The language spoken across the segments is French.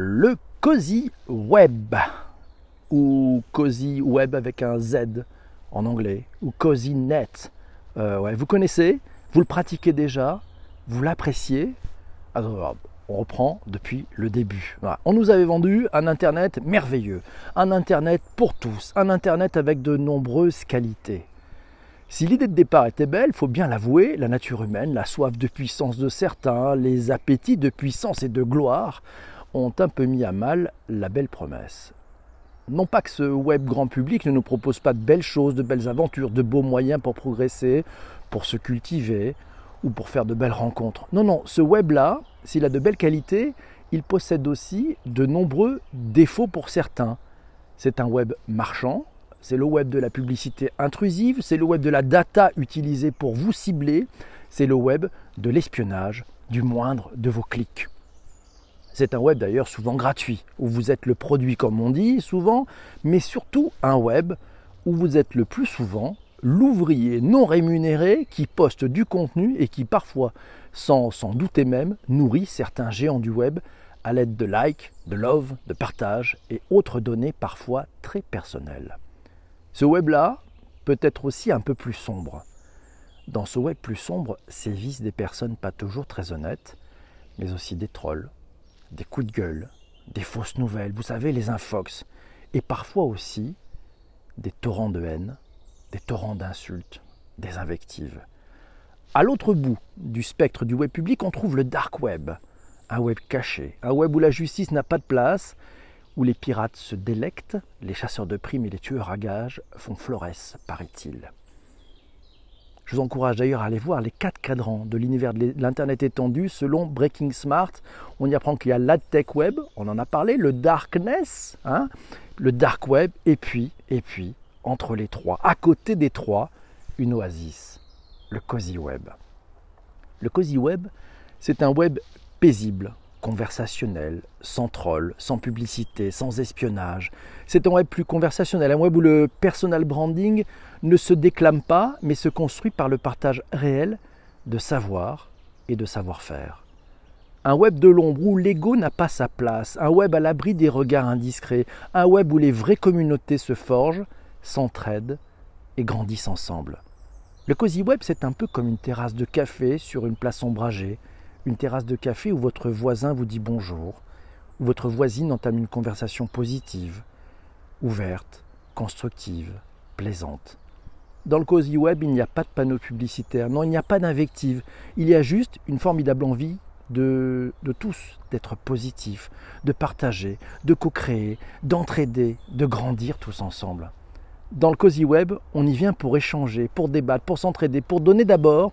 le Cozy Web, ou Cozy Web avec un Z en anglais, ou Cozy Net. Euh, vous connaissez, vous le pratiquez déjà, vous l'appréciez. On reprend depuis le début. On nous avait vendu un Internet merveilleux, un Internet pour tous, un Internet avec de nombreuses qualités. Si l'idée de départ était belle, faut bien l'avouer, la nature humaine, la soif de puissance de certains, les appétits de puissance et de gloire ont un peu mis à mal la belle promesse. Non pas que ce web grand public ne nous propose pas de belles choses, de belles aventures, de beaux moyens pour progresser, pour se cultiver ou pour faire de belles rencontres. Non, non, ce web-là, s'il a de belles qualités, il possède aussi de nombreux défauts pour certains. C'est un web marchand, c'est le web de la publicité intrusive, c'est le web de la data utilisée pour vous cibler, c'est le web de l'espionnage du moindre de vos clics. C'est un web d'ailleurs souvent gratuit, où vous êtes le produit comme on dit souvent, mais surtout un web où vous êtes le plus souvent l'ouvrier non rémunéré qui poste du contenu et qui parfois, sans s'en douter même, nourrit certains géants du web à l'aide de likes, de love, de partage et autres données parfois très personnelles. Ce web-là peut être aussi un peu plus sombre. Dans ce web plus sombre sévissent des personnes pas toujours très honnêtes, mais aussi des trolls, des coups de gueule, des fausses nouvelles, vous savez, les infox, et parfois aussi des torrents de haine, des torrents d'insultes, des invectives. À l'autre bout du spectre du web public, on trouve le dark web, un web caché, un web où la justice n'a pas de place, où les pirates se délectent, les chasseurs de primes et les tueurs à gages font florès, paraît-il. Je vous encourage d'ailleurs à aller voir les quatre cadrans de l'univers de l'Internet étendu selon Breaking Smart. On y apprend qu'il y a l'adtech web, on en a parlé, le darkness, hein, le dark web, et puis, et puis, entre les trois, à côté des trois, une oasis, le cozy web. Le cozy web, c'est un web paisible, conversationnel, sans troll, sans publicité, sans espionnage. C'est un web plus conversationnel, un web où le personal branding ne se déclame pas, mais se construit par le partage réel de savoir et de savoir-faire. Un web de l'ombre où l'ego n'a pas sa place, un web à l'abri des regards indiscrets, un web où les vraies communautés se forgent, s'entraident et grandissent ensemble. Le cozy web, c'est un peu comme une terrasse de café sur une place ombragée, une terrasse de café où votre voisin vous dit bonjour, où votre voisine entame une conversation positive, ouverte, constructive, plaisante. Dans le Cozy Web, il n'y a pas de panneau publicitaire, non, il n'y a pas d'invective, il y a juste une formidable envie de, de tous d'être positifs, de partager, de co-créer, d'entraider, de grandir tous ensemble. Dans le Cozy Web, on y vient pour échanger, pour débattre, pour s'entraider, pour donner d'abord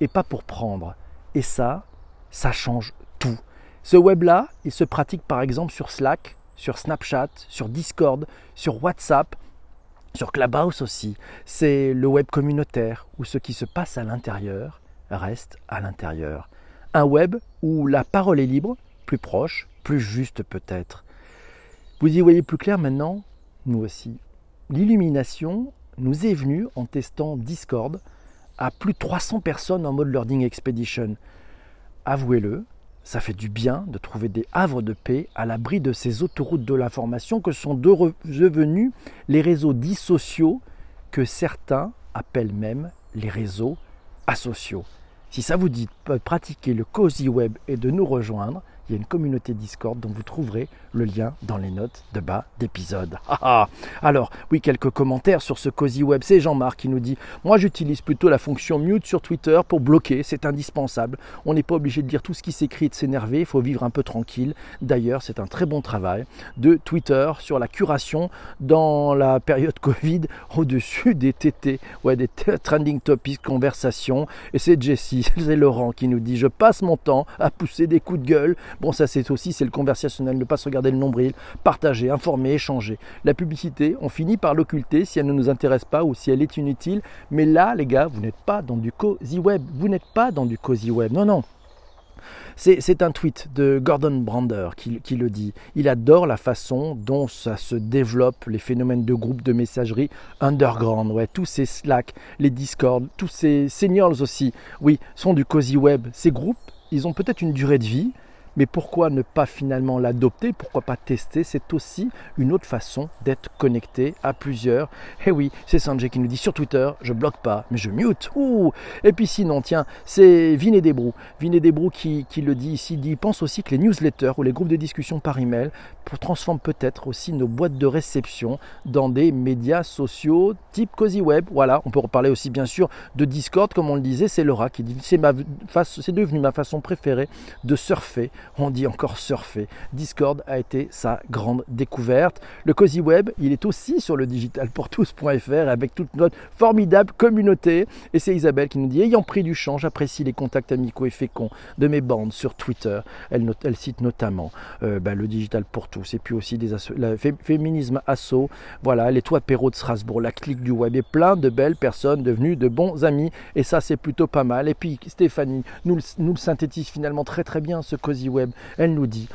et pas pour prendre. Et ça, ça change tout. Ce web-là, il se pratique par exemple sur Slack, sur Snapchat, sur Discord, sur WhatsApp, sur Clubhouse aussi. C'est le web communautaire où ce qui se passe à l'intérieur reste à l'intérieur. Un web où la parole est libre, plus proche, plus juste peut-être. Vous y voyez plus clair maintenant? Nous aussi. L'illumination nous est venue en testant Discord à plus de 300 personnes en mode Learning Expedition avouez-le, ça fait du bien de trouver des havres de paix à l'abri de ces autoroutes de l'information que sont devenus les réseaux dits sociaux que certains appellent même les réseaux asociaux. Si ça vous dit de pratiquer le cozy web et de nous rejoindre, il y a une communauté Discord dont vous trouverez le lien dans les notes de bas d'épisode. Ah, ah. Alors, oui, quelques commentaires sur ce Cozy Web. C'est Jean-Marc qui nous dit Moi, j'utilise plutôt la fonction mute sur Twitter pour bloquer, c'est indispensable. On n'est pas obligé de lire tout ce qui s'écrit et de s'énerver, il faut vivre un peu tranquille. D'ailleurs, c'est un très bon travail de Twitter sur la curation dans la période Covid au-dessus des TT, ouais, des trending topics, conversations. Et c'est Jessie, c'est Laurent qui nous dit Je passe mon temps à pousser des coups de gueule Bon, ça c'est aussi, c'est le conversationnel, ne pas se regarder le nombril, partager, informer, échanger. La publicité, on finit par l'occulter si elle ne nous intéresse pas ou si elle est inutile. Mais là, les gars, vous n'êtes pas dans du cozy web. Vous n'êtes pas dans du cozy web. Non, non. C'est un tweet de Gordon Brander qui, qui, le dit. Il adore la façon dont ça se développe, les phénomènes de groupes de messagerie underground. Ouais, tous ces Slack, les Discord, tous ces seniors aussi, oui, sont du cozy web. Ces groupes, ils ont peut-être une durée de vie, Mais pourquoi ne pas finalement l'adopter? Pourquoi pas tester? C'est aussi une autre façon d'être connecté à plusieurs. Eh oui, c'est Sanjay qui nous dit sur Twitter, je bloque pas, mais je mute. Et puis sinon, tiens, c'est Vinet Desbrou. Vinet Desbrou qui, qui le dit ici, il dit, pense aussi que les newsletters ou les groupes de discussion par email transforment peut-être aussi nos boîtes de réception dans des médias sociaux type Cozy Web. Voilà, on peut reparler aussi bien sûr de Discord, comme on le disait, c'est Laura qui dit, c'est devenu ma façon préférée de surfer on dit encore surfer. Discord a été sa grande découverte. Le Cozy Web, il est aussi sur le digitalpourtous.fr avec toute notre formidable communauté. Et c'est Isabelle qui nous dit Ayant pris du champ, j'apprécie les contacts amicaux et féconds de mes bandes sur Twitter. Elle, cite notamment euh, bah, le Digital pour tous et puis aussi des le féminisme asso, voilà, les toits Perrault de Strasbourg, la clique du web et plein de belles personnes devenues de bons amis. Et ça, c'est plutôt pas mal. Et puis Stéphanie nous, nous le synthétise finalement très très bien ce Cozy Elle nous dit,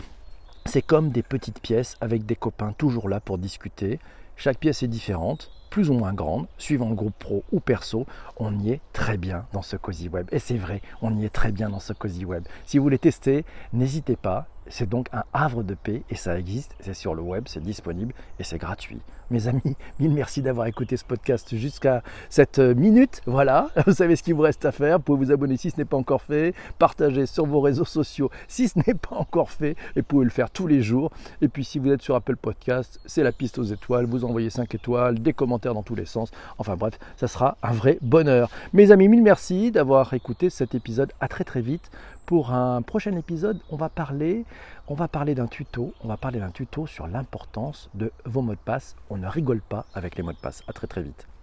c'est comme des petites pièces avec des copains toujours là pour discuter. Chaque pièce est différente, plus ou moins grande, suivant le groupe pro ou perso, on y est très bien dans ce Cozy Web. Et c'est vrai, on y est très bien dans ce Cozy Web. Si vous voulez tester, n'hésitez pas. C'est donc un havre de paix et ça existe, c'est sur le web, c'est disponible et c'est gratuit. Mes amis, mille merci d'avoir écouté ce podcast jusqu'à cette minute. Voilà, vous savez ce qu'il vous reste à faire. Vous pouvez vous abonner si ce n'est pas encore fait, partager sur vos réseaux sociaux si ce n'est pas encore fait et vous pouvez le faire tous les jours. Et puis si vous êtes sur Apple Podcast, c'est la piste aux étoiles, vous envoyez 5 étoiles, des commentaires dans tous les sens. Enfin bref, ça sera un vrai bonheur. Mes amis, mille merci d'avoir écouté cet épisode. À très très vite pour un prochain épisode, on va parler, on va parler d'un tuto. On va parler d'un tuto sur l'importance de vos mots de passe. On ne rigole pas avec les mots de passe. À très très vite.